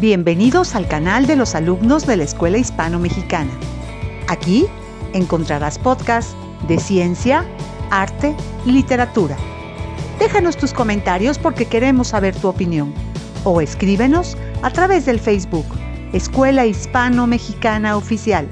Bienvenidos al canal de los alumnos de la Escuela Hispano-Mexicana. Aquí encontrarás podcasts de ciencia, arte y literatura. Déjanos tus comentarios porque queremos saber tu opinión o escríbenos a través del Facebook Escuela Hispano-Mexicana Oficial.